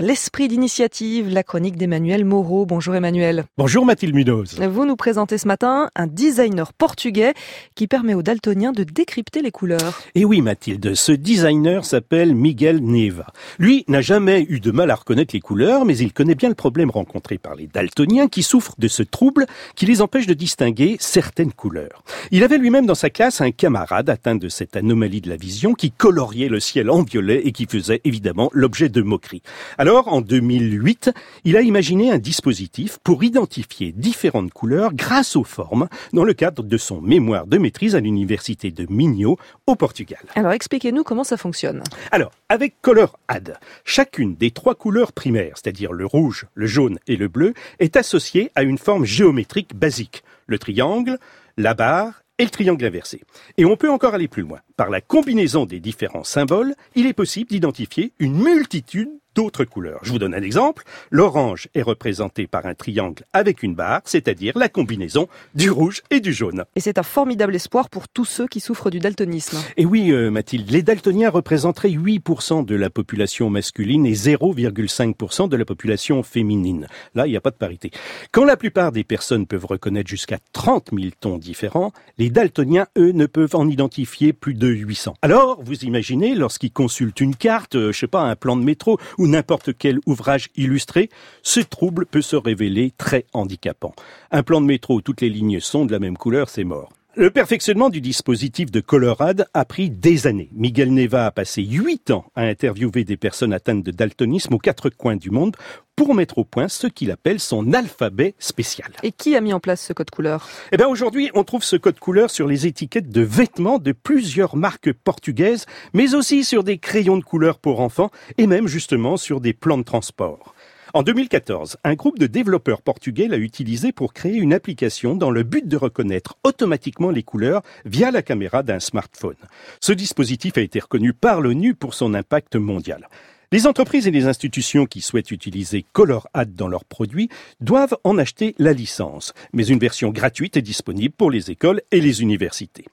L'esprit d'initiative, la chronique d'Emmanuel Moreau. Bonjour Emmanuel. Bonjour Mathilde Munoz. Vous nous présentez ce matin un designer portugais qui permet aux daltoniens de décrypter les couleurs. Et oui Mathilde, ce designer s'appelle Miguel Neva. Lui n'a jamais eu de mal à reconnaître les couleurs, mais il connaît bien le problème rencontré par les daltoniens qui souffrent de ce trouble qui les empêche de distinguer certaines couleurs. Il avait lui-même dans sa classe un camarade atteint de cette anomalie de la vision qui coloriait le ciel en violet et qui faisait évidemment l'objet de moqueries. Alors, en 2008, il a imaginé un dispositif pour identifier différentes couleurs grâce aux formes dans le cadre de son mémoire de maîtrise à l'université de Minho au Portugal. Alors, expliquez-nous comment ça fonctionne. Alors, avec Color Add, chacune des trois couleurs primaires, c'est-à-dire le rouge, le jaune et le bleu, est associée à une forme géométrique basique. Le triangle, la barre et le triangle inversé. Et on peut encore aller plus loin. Par la combinaison des différents symboles, il est possible d'identifier une multitude d'autres couleurs. Je vous donne un exemple. L'orange est représenté par un triangle avec une barre, c'est-à-dire la combinaison du rouge et du jaune. Et c'est un formidable espoir pour tous ceux qui souffrent du daltonisme. Et oui, euh, Mathilde, les daltoniens représenteraient 8% de la population masculine et 0,5% de la population féminine. Là, il n'y a pas de parité. Quand la plupart des personnes peuvent reconnaître jusqu'à 30 000 tons différents, les daltoniens, eux, ne peuvent en identifier plus de 800. Alors, vous imaginez, lorsqu'ils consultent une carte, euh, je sais pas, un plan de métro ou n'importe quel ouvrage illustré, ce trouble peut se révéler très handicapant. Un plan de métro où toutes les lignes sont de la même couleur, c'est mort. Le perfectionnement du dispositif de Colorad a pris des années. Miguel Neva a passé huit ans à interviewer des personnes atteintes de daltonisme aux quatre coins du monde pour mettre au point ce qu'il appelle son alphabet spécial. Et qui a mis en place ce code couleur? Eh bien aujourd'hui, on trouve ce code couleur sur les étiquettes de vêtements de plusieurs marques portugaises, mais aussi sur des crayons de couleur pour enfants et même justement sur des plans de transport. En 2014, un groupe de développeurs portugais l'a utilisé pour créer une application dans le but de reconnaître automatiquement les couleurs via la caméra d'un smartphone. Ce dispositif a été reconnu par l'ONU pour son impact mondial. Les entreprises et les institutions qui souhaitent utiliser ColorAd dans leurs produits doivent en acheter la licence, mais une version gratuite est disponible pour les écoles et les universités.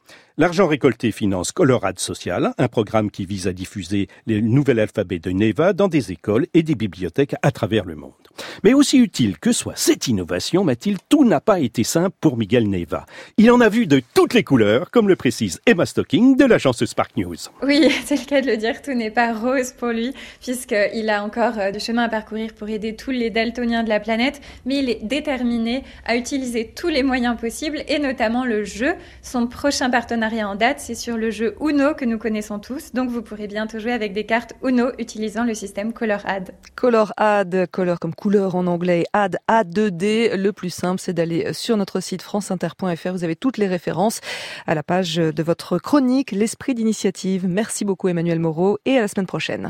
L'argent récolté finance Colorad Social, un programme qui vise à diffuser le nouvel alphabet de Neva dans des écoles et des bibliothèques à travers le monde. Mais aussi utile que soit cette innovation, Mathilde, tout n'a pas été simple pour Miguel Neva. Il en a vu de toutes les couleurs, comme le précise Emma Stocking de l'agence Spark News. Oui, c'est le cas de le dire, tout n'est pas rose pour lui, puisqu'il a encore euh, du chemin à parcourir pour aider tous les daltoniens de la planète, mais il est déterminé à utiliser tous les moyens possibles, et notamment le jeu. Son prochain en date, c'est sur le jeu Uno que nous connaissons tous, donc vous pourrez bientôt jouer avec des cartes Uno utilisant le système. Color Add, color comme couleur en anglais, add A2D. Le plus simple, c'est d'aller sur notre site franceinter.fr. Vous avez toutes les références à la page de votre chronique, l'esprit d'initiative. Merci beaucoup Emmanuel Moreau et à la semaine prochaine.